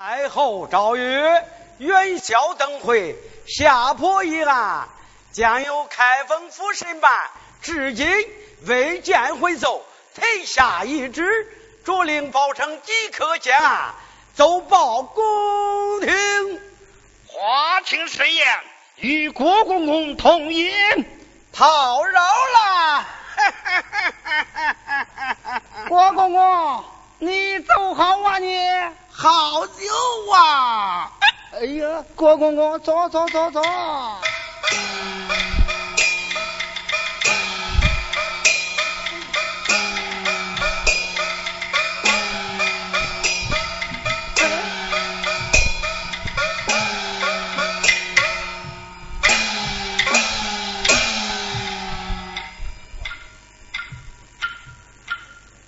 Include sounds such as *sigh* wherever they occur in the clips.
太后诏曰：元宵灯会，下坡一案，将由开封府审办，至今未见回奏，臣下一旨，着令包拯即刻见案，奏报宫廷。华清盛宴，与郭公公同饮，讨饶了。*laughs* 郭公公，你走好啊你。好酒啊！哎呀，郭公公，走走走走。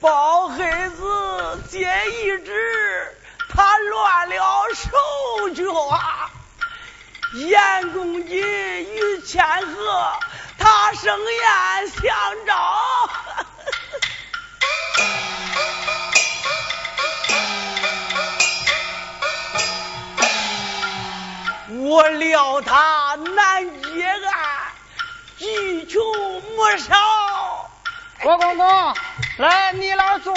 包黑子接一旨。他乱了手脚，严公瑾与千和，他生宴相招，我料他难结案，急求莫少。郭公公，来，你老坐。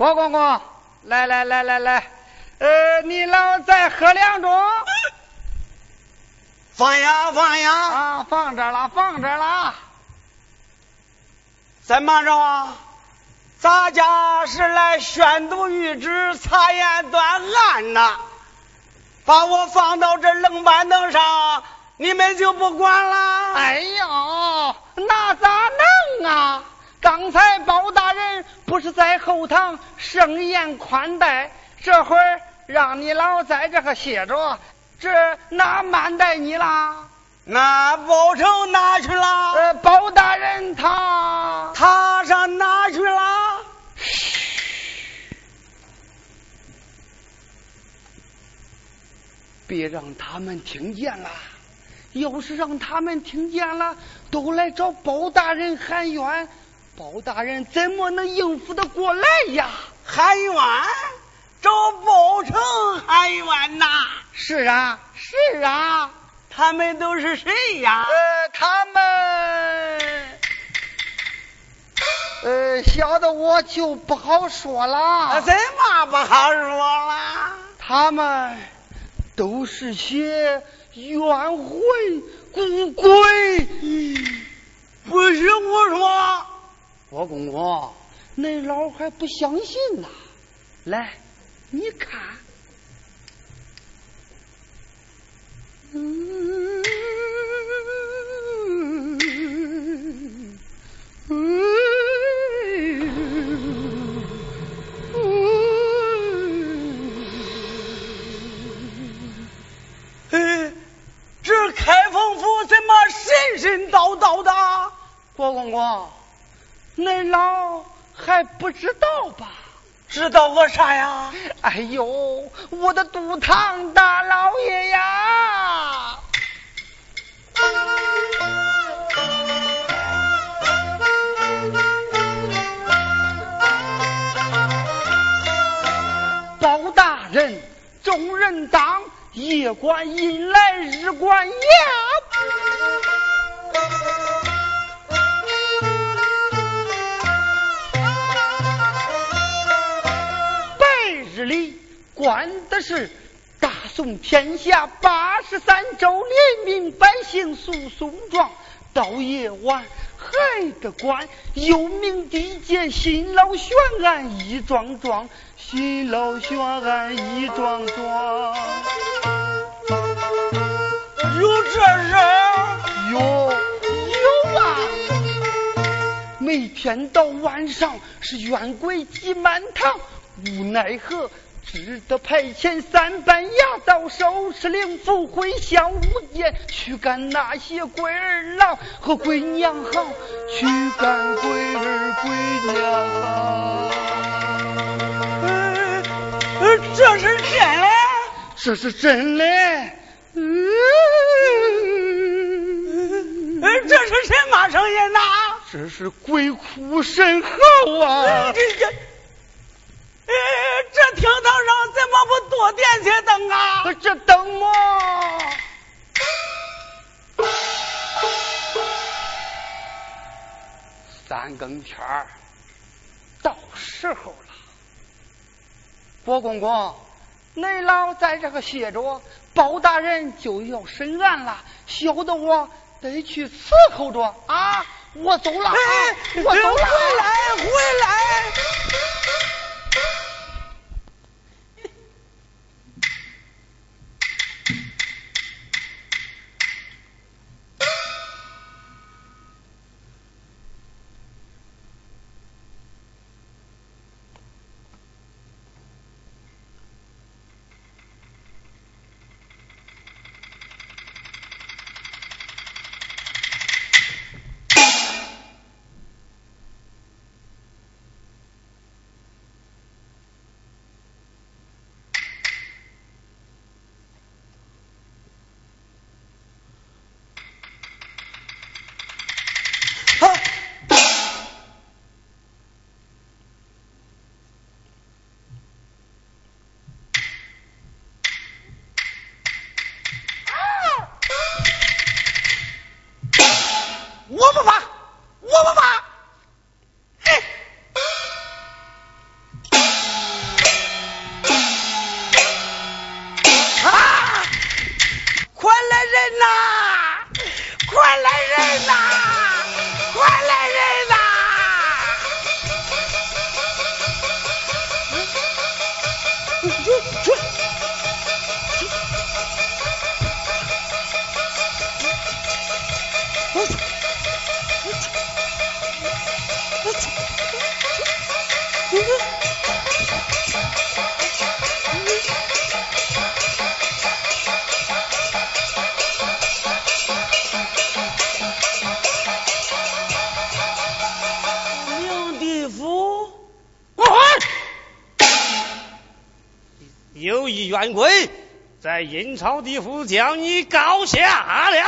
郭公公，来来来来来，呃，你老再喝两盅。放呀放呀！啊，放这了，放这了。怎么着啊？咱家是来宣读谕旨、查验断案呐，把我放到这冷板凳上，你们就不管了？哎呦，那咋能啊？刚才包大人不是在后堂盛宴款待，这会儿让你老在这个歇着，这哪慢待你啦？那包成哪去了？呃，包大人他他上哪去了？嘘，别让他们听见了。要是让他们听见了，都来找包大人喊冤。包大人怎么能应付得过来呀？喊冤，找包拯喊冤呐！是啊，是啊，他们都是谁呀？呃，他们，呃，小的我就不好说了。怎么不好说了？他们都是些冤魂孤鬼。不是我说。郭公公，恁老还不相信呐？来，你看，嗯嗯嗯，这开封府怎么神神叨叨的？郭公公。恁老还不知道吧？知道个啥呀？哎呦，我的杜堂大老爷呀！包大人，众人当，夜观阴来，日观阳。管的是大宋天下八十三州人民百姓诉讼状，到夜晚还得关。有名地界新老悬案一桩桩，新老悬案一桩桩。有这事？有有啊！每天到晚上是冤鬼挤满堂。无奈何，只得派遣三班牙到收拾灵符回乡五界，去赶那些鬼儿郎和鬼娘好，去赶鬼儿鬼娘好。这是真的？这是真的。嗯这是什么声音呐？这是鬼哭神嚎啊！这这，呃，这厅堂上怎么不多点些灯啊？这灯嘛，三更天儿，到时候了。郭公公，您老在这个歇着，包大人就要审案了，小的我得去伺候着啊。我走了，我走了，回来，回来。Thank you. 朝地府将你告下了，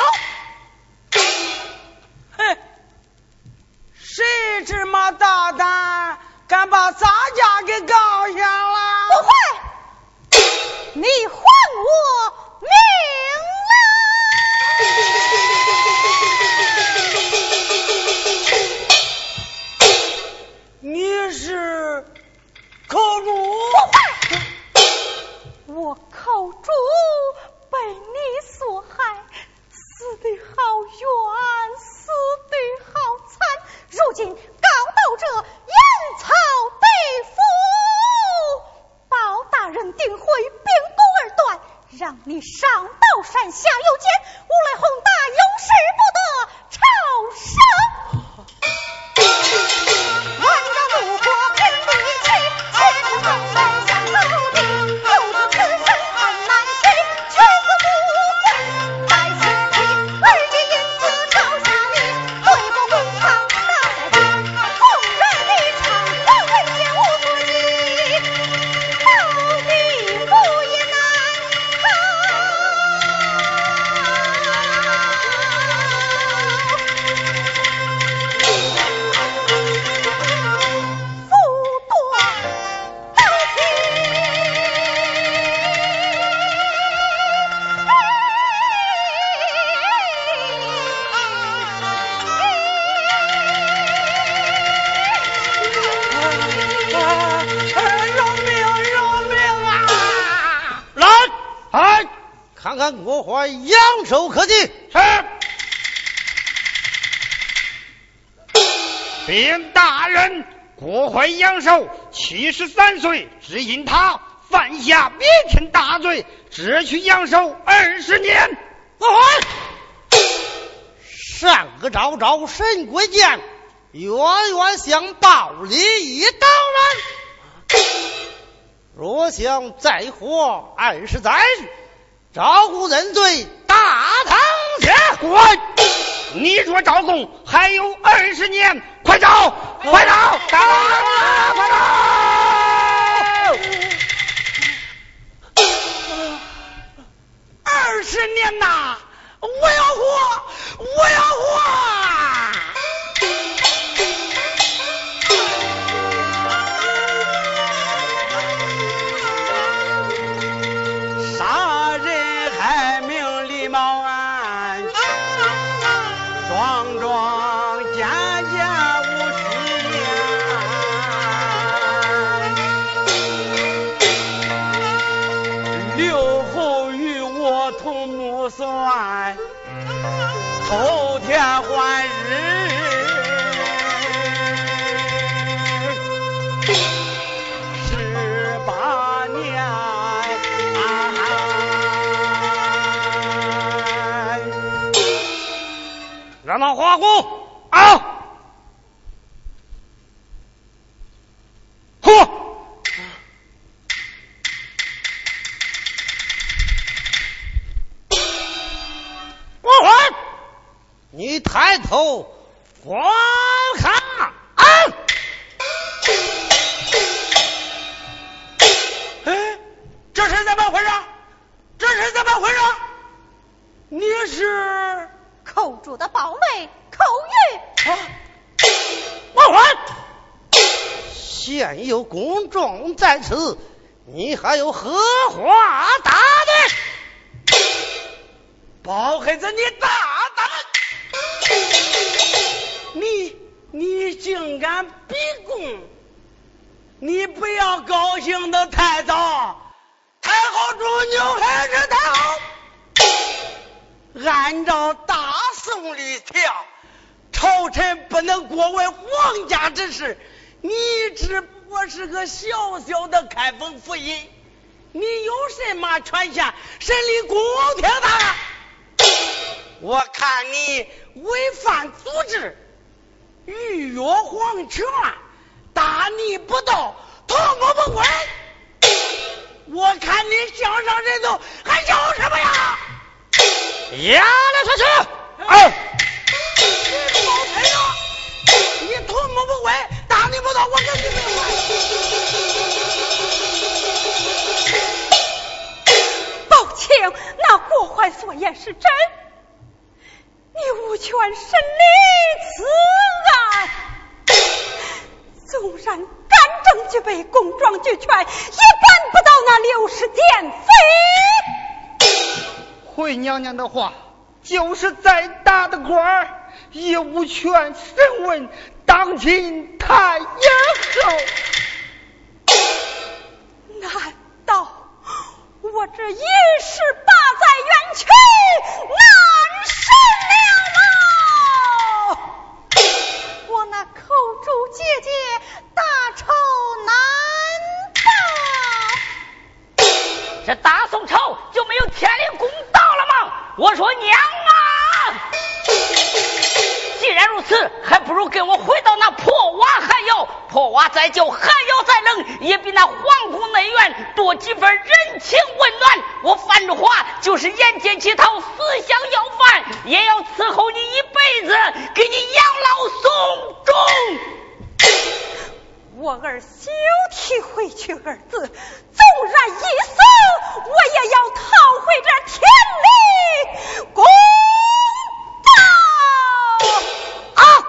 禀大人，国怀阳寿七十三岁，只因他犯下灭天大罪，只取阳寿二十年。国怀，上个昭昭神鬼见，冤冤相报理一当然。若想再活二十载，照顾认罪。大堂下，滚！你若招供还有二十年，快走，快走，快走！二十年呐，我要活，我要活！让他花工啊！嚯！光环，你抬头观看啊。哎，这是怎么回事？这是怎么回事？你是寇主的宝妹现有公众在此，你还有何话答的？包黑子，你大胆！你你竟敢逼供！你不要高兴的太早，太后祝牛还是太后。按照大宋律条，朝臣不能过问皇家之事。你只不过是个小小的开封府尹，你有什么权限审理宫廷的？我看你违反组织，逾越皇权，大逆不道，图谋不轨。我看你江上人头还要什么呀？押了出去！哎，你报赔了，你图谋不轨，大逆不道，我跟你没关。报卿，那国槐所言是真。你无权审理此案，纵然干证具备，公状俱全，也办不到那六十殿妃。回娘娘的话，就是再大的官儿，也无权审问当今太爷后。难道我这一十八载冤屈难伸了吗？我那口主姐姐大仇难报。这大宋朝就没有天灵公道了吗？我说娘此，还不如跟我回到那破瓦寒窑，破瓦再旧，寒窑再冷，也比那皇宫内院多几分人情温暖。我范着话，就是沿街乞讨，思想要饭，也要伺候你一辈子，给你养老送终。我儿休提回去二字，纵然一死，我也要讨回这天理公道啊！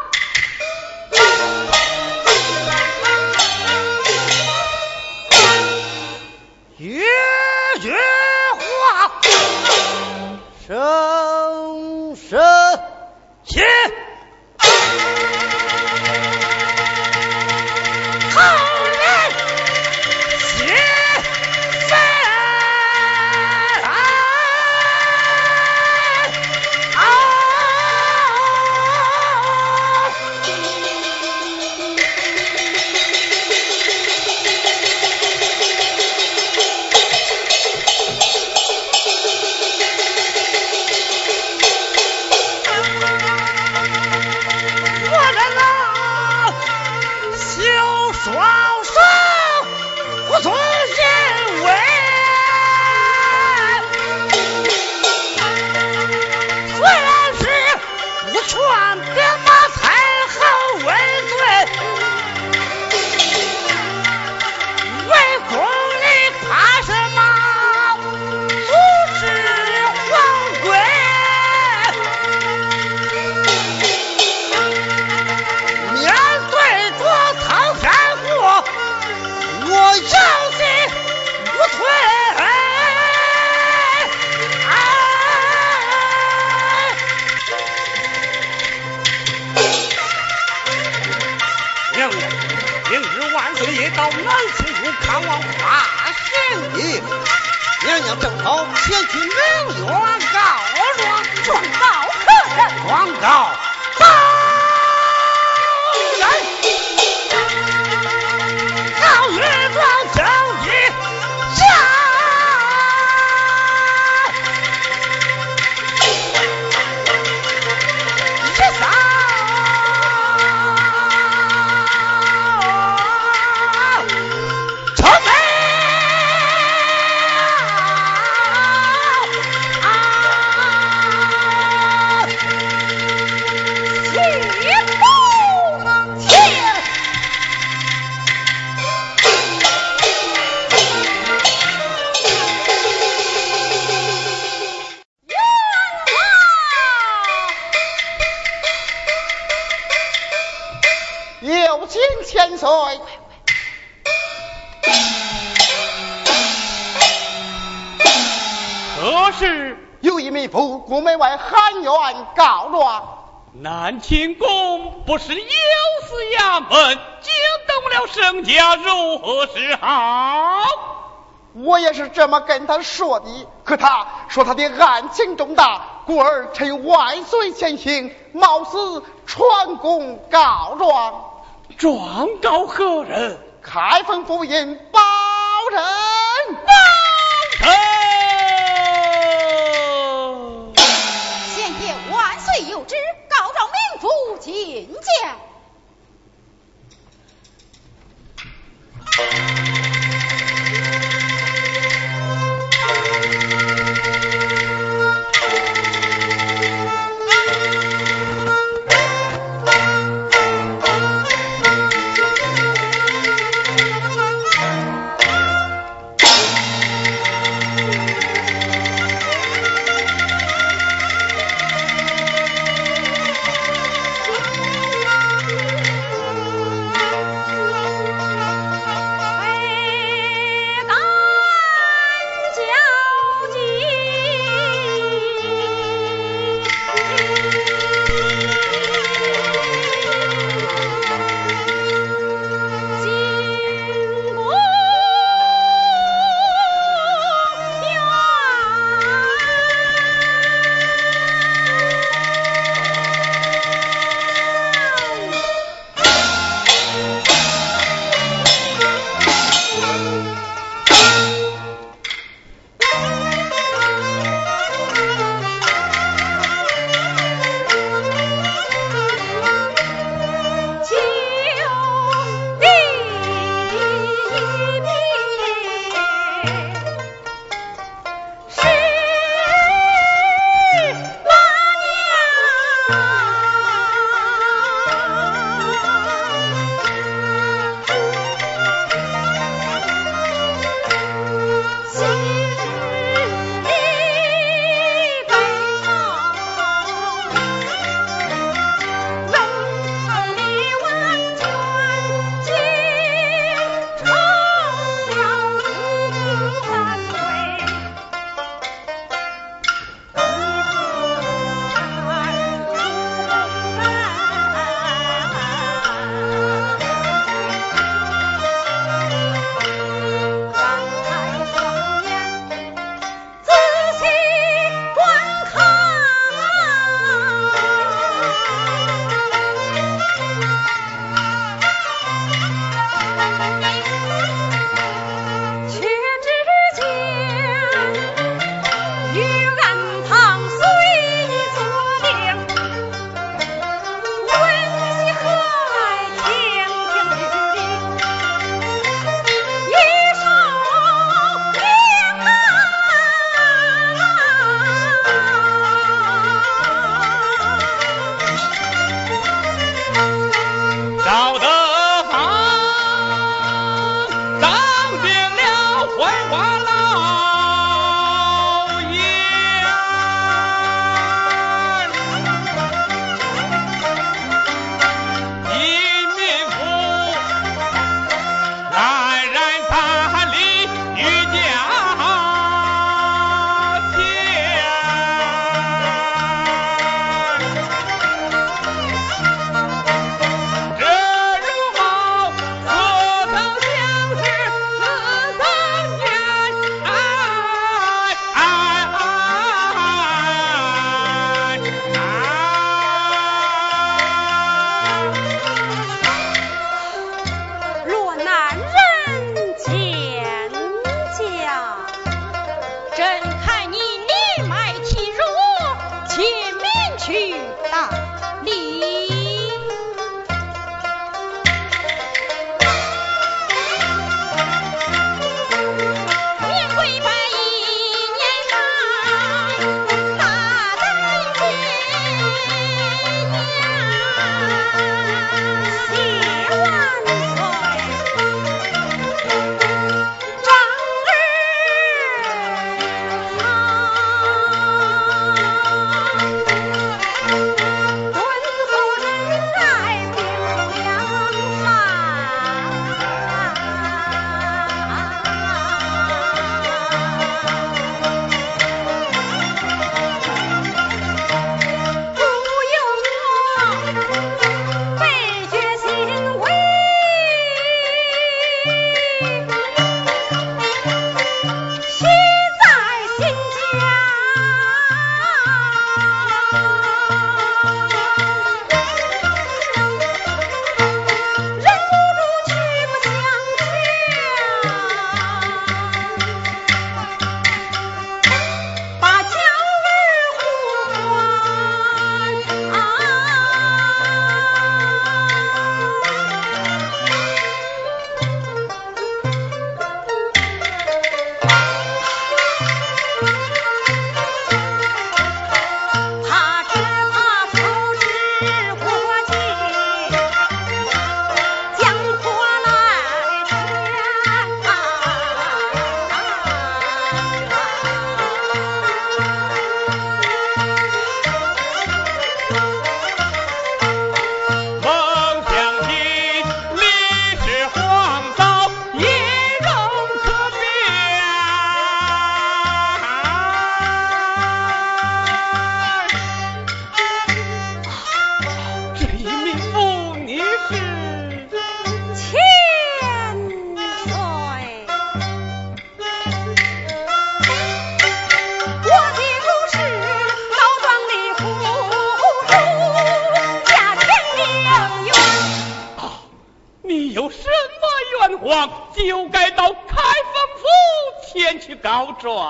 前去明院告状，状告何人？状告南清宫不是有司衙门，惊动了圣家，如何是好？我也是这么跟他说的，可他说他的案情重大，故而趁万岁前行，冒死传功告状。状告何人？开封府尹包拯。包拯。贤爷万岁有旨，民妇觐见。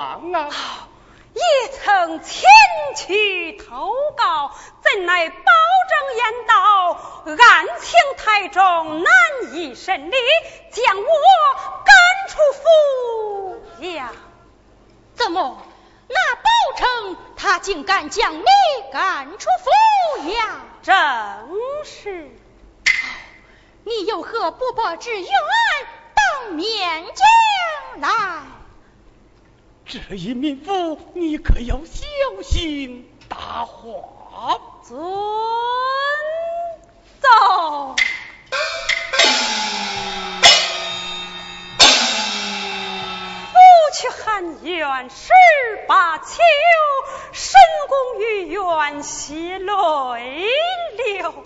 告状啊！也曾前去投告，怎奈包拯言道，案情太重，难以审理，将我赶出府衙。怎么？那包拯他竟敢将你赶出府衙？正是。你有何不报之冤？当面讲来。这一民妇，你可要小心大话。遵奏。去汉元十八秋，神功于元血泪流，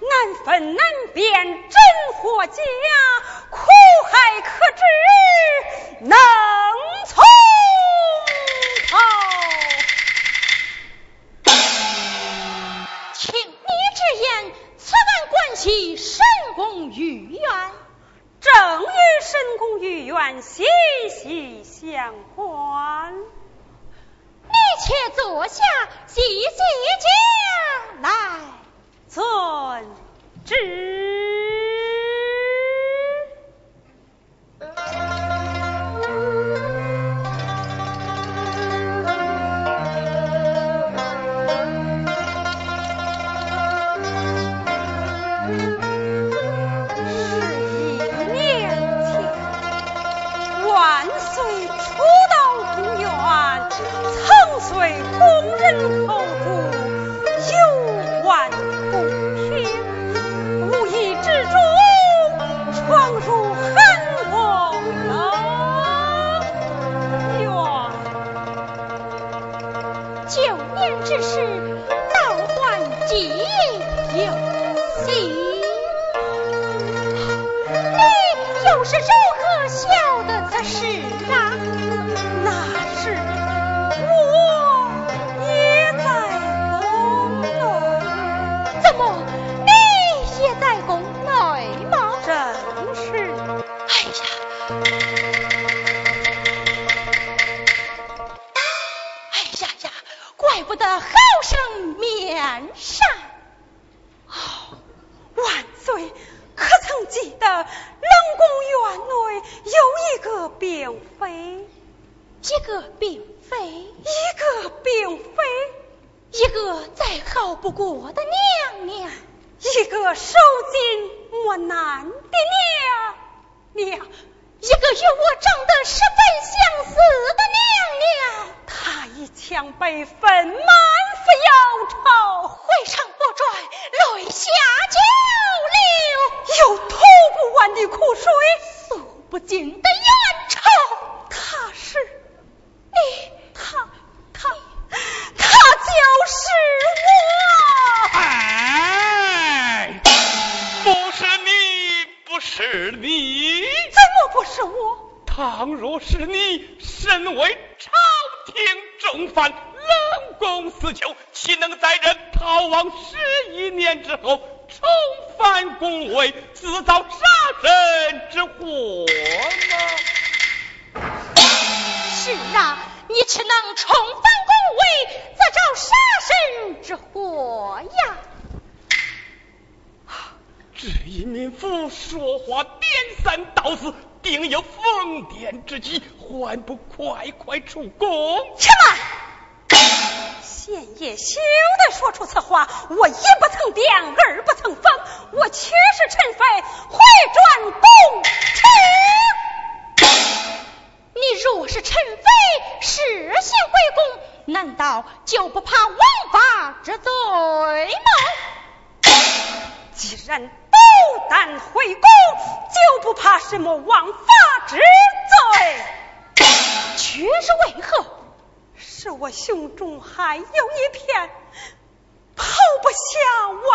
难分难辨真或假，苦海可知能从头。听你之言，此案关系神功于元。正与神功御苑息息相关，你且坐下细细讲来，寸之。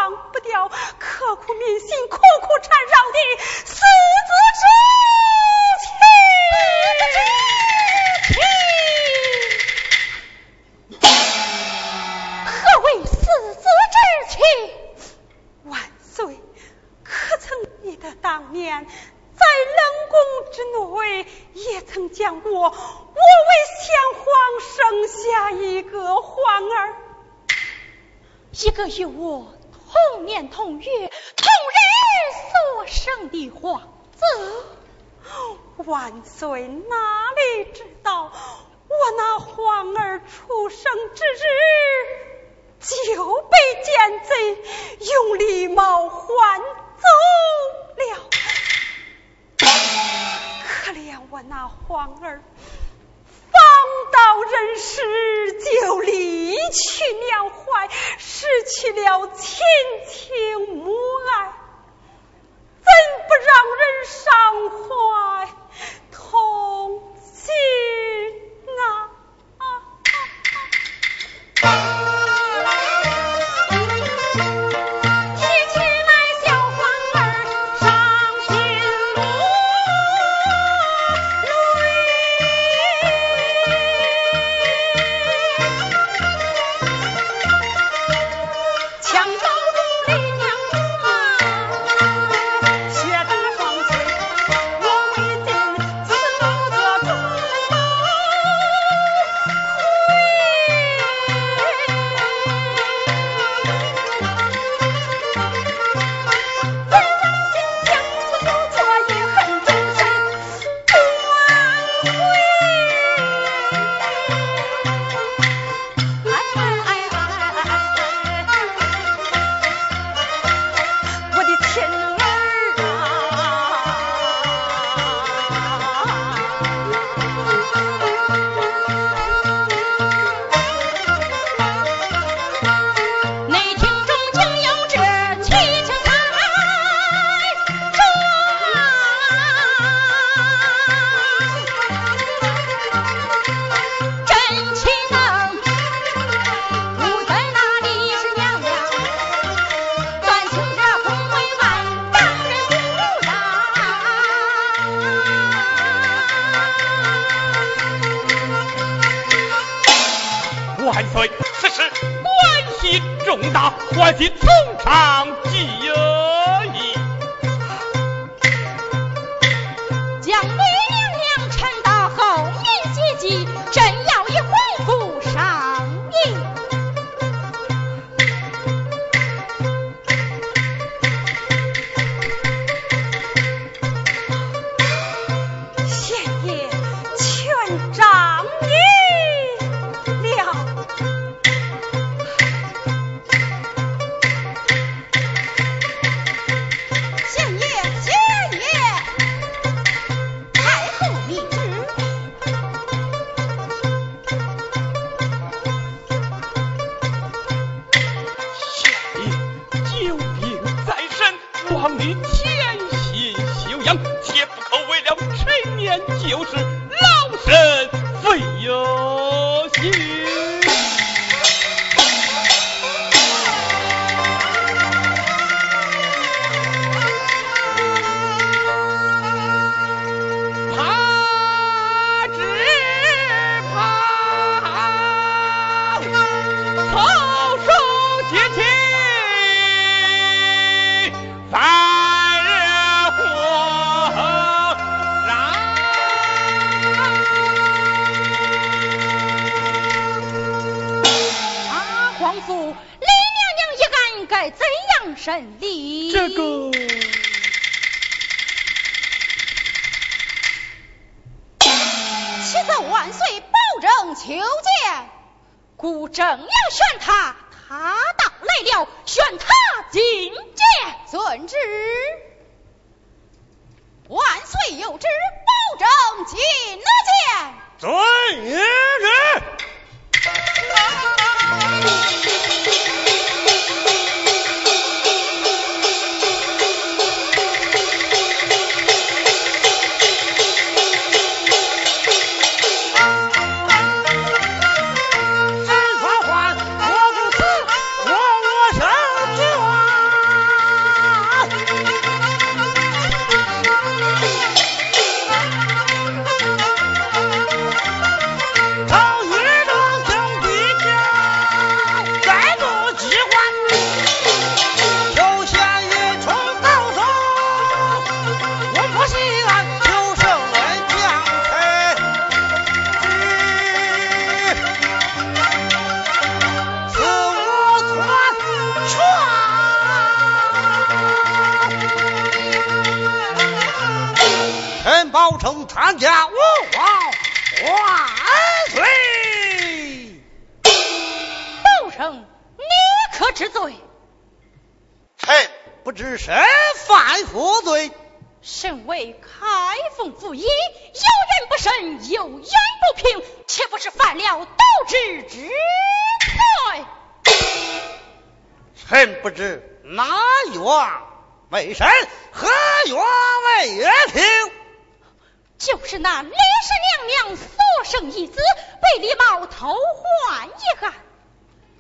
忘不掉，刻苦铭心，苦苦缠绕的四子之情。何为四子之情？万岁，可曾记得当年在冷宫之内，也曾讲过我为先皇生下一个皇儿，一个与我。万岁呐！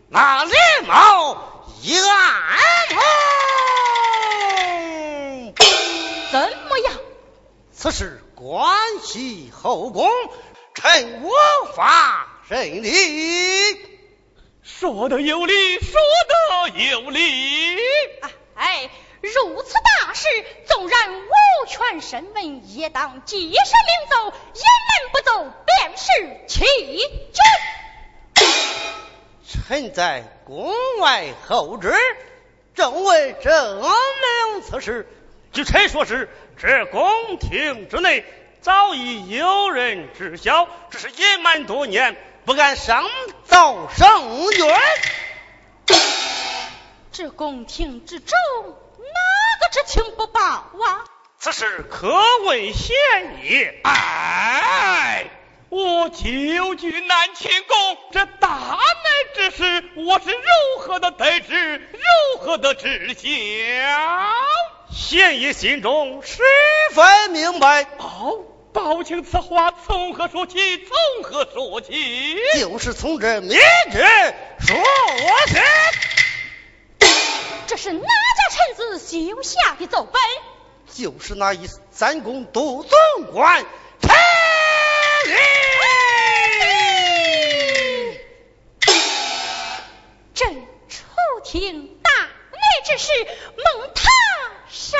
那李茂一案怎么样？此事关系后宫，臣无法审理。说的有理，说的有理。哎，如此大事，纵然无权审问，也当及时领奏，言门不奏，便是欺君。臣在宫外候旨，正为证明此事。据臣所知，这宫廷之内早已有人知晓，只是隐瞒多年，不敢上奏圣君。这宫廷之中，哪个知情不报啊？此事可谓嫌疑。哎，我久居南清宫，这大难之事，我是如何的得知，如何的知晓？县爷心中十分明白。哦，抱歉，此话从何说起？从何说起？就是从这明旨说起。这是哪家臣子修下的奏本？就是那一三公都总管。朕出庭大内之事，蒙他善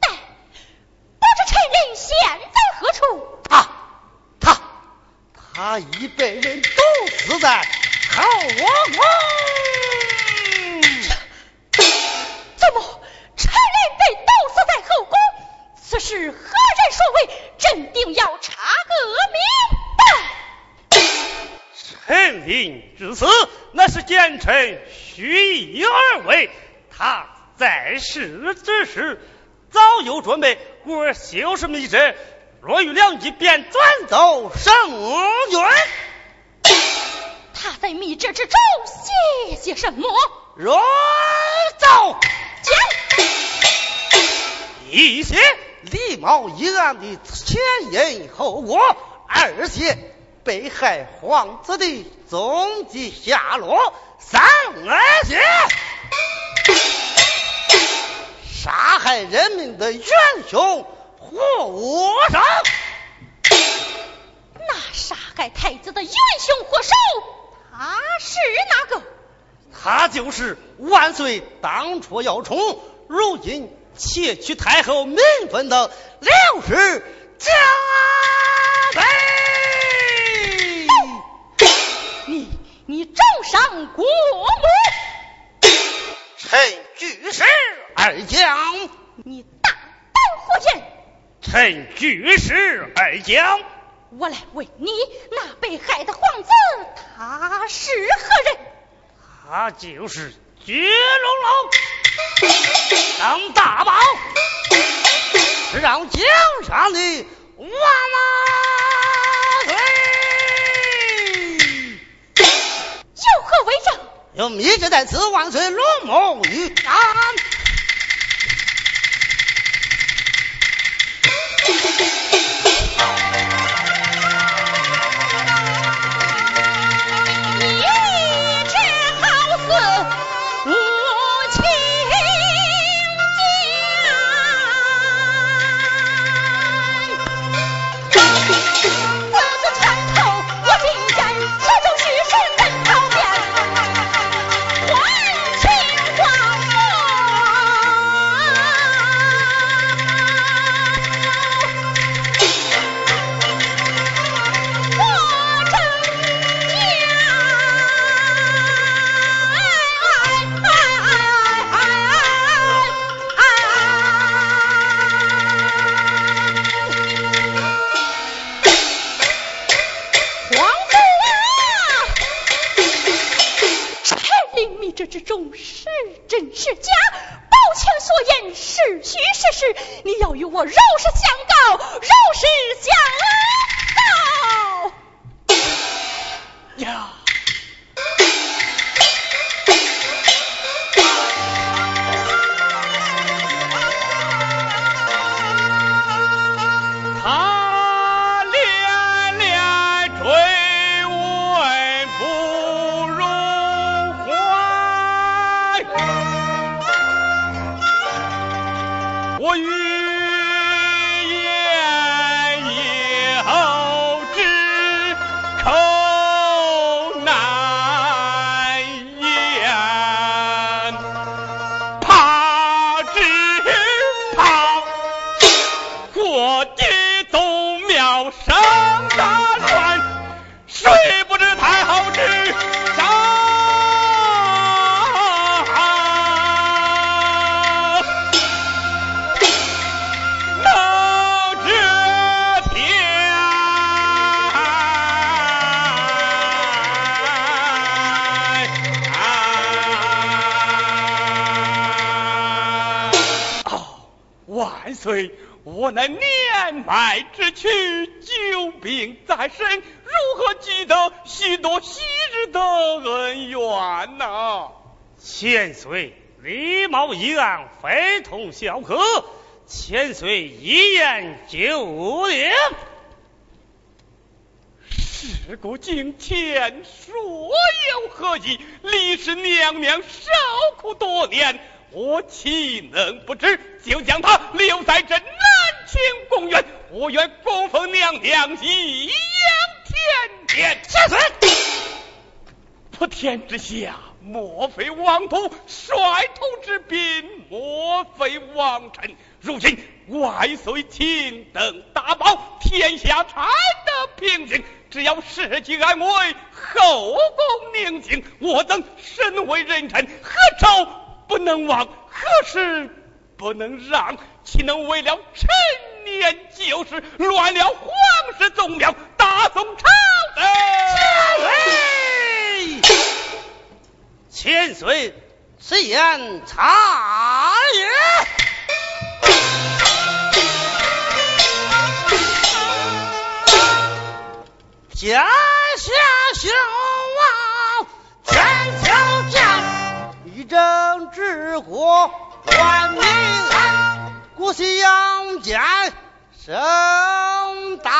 待，不知臣人现在何处？他他他已被人毒死在后宫。怎么，臣人被毒死在后宫？此事何人所为？朕定要陈林之死，那是奸臣蓄意而为。他在世之时，早有准备，故而修饰密旨，若遇良机，便转走圣君。他在密旨之中写些什么？若奏讲一些李茂一案的前因后果，二些被害皇子的踪迹下落，三些杀害人民的元凶或无生。那杀害太子的元凶祸首，他是哪个？他就是万岁当初要宠，如今窃取太后名分的刘氏家妃。你你重伤国母，臣据实而讲。你大胆胡言！臣据实而讲。我来问你，那被害的皇子他是何人？他就是绝龙楼张大宝，是 *laughs* 让江上的万岁。有何为证？有密旨在此，万岁龙目于案。这是，你要与我如实相告，如实相告。呀。千岁礼貌一案，非同小可。千岁一言九鼎。事故境迁，说有何意？李氏娘娘受苦多年，我岂能不知？就将她留在这南。清公园，我愿供奉娘娘颐养天年。千岁，普天之下，莫非王土；率土之滨，莫非王臣。如今万岁亲登大宝，天下才得平静。只要社稷安危，后宫宁静，我等身为人臣，何愁不能忘？何事不能让？岂能为了陈年旧事，乱了皇室宗庙，大宋朝德？千岁，此言差也。家下兴亡，天条将，一政治国，万民安。古稀阳间生大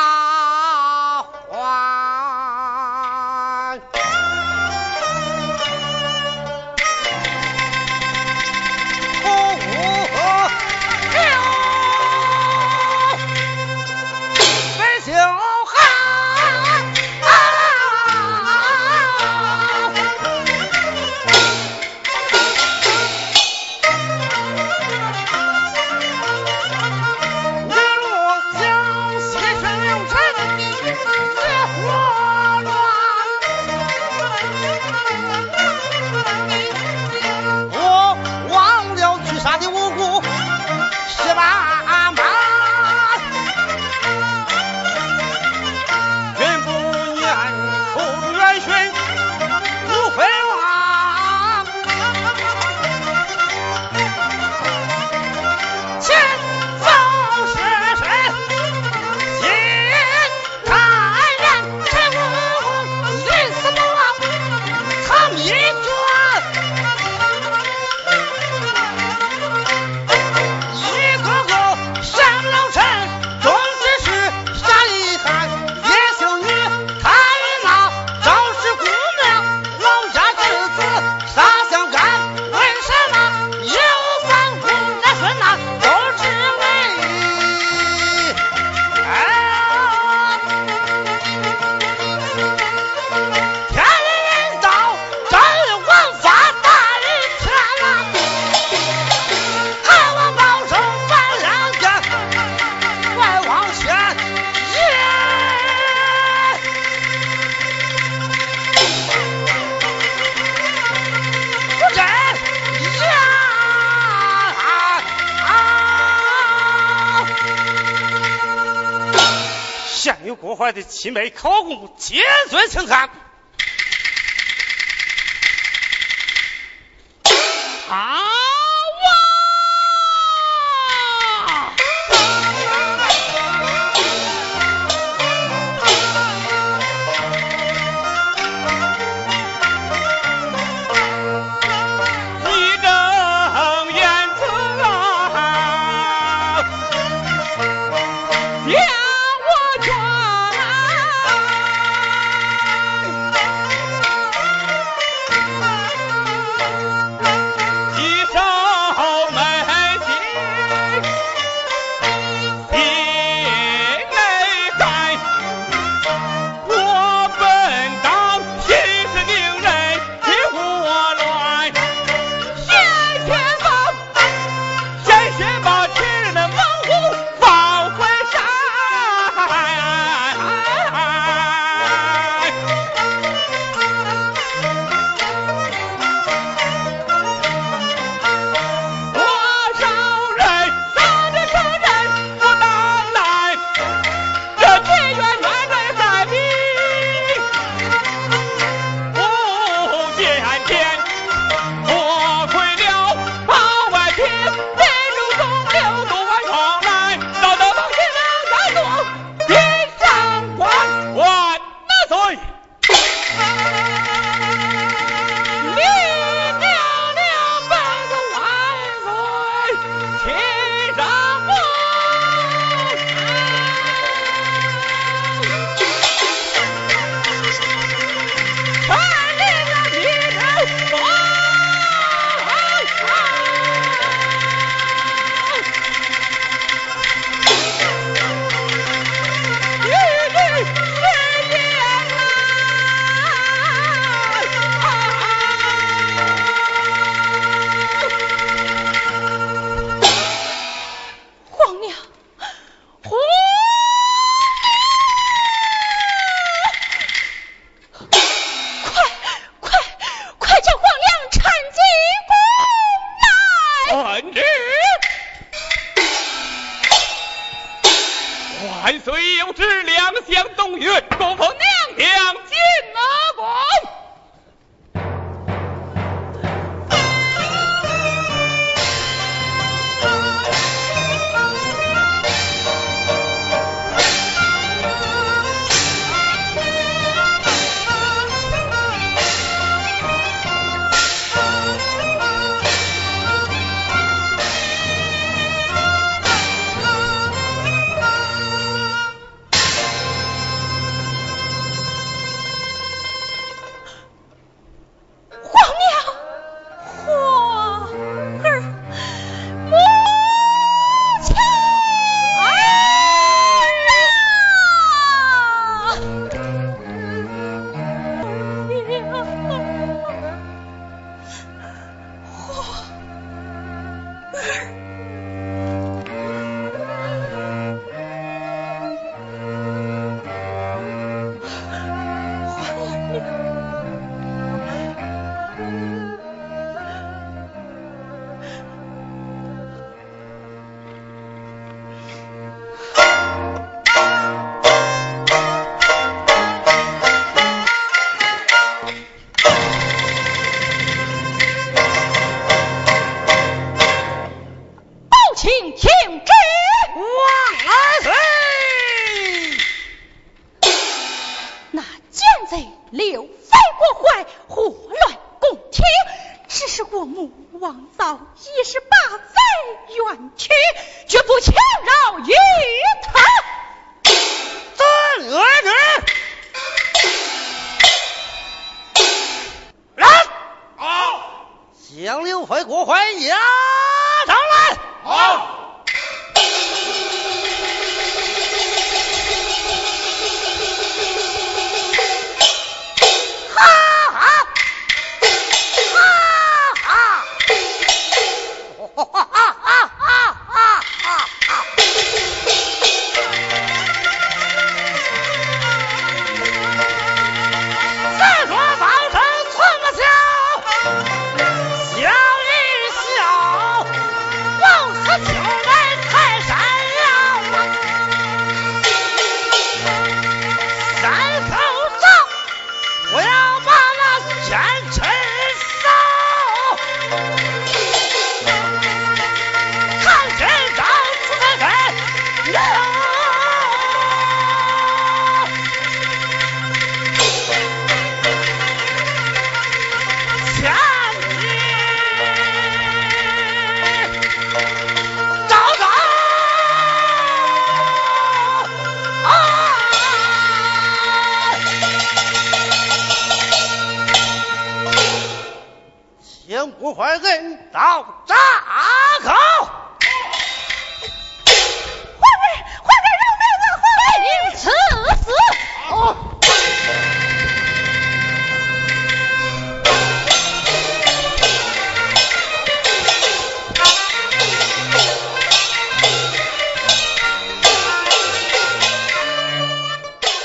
的七妹考功千岁请看，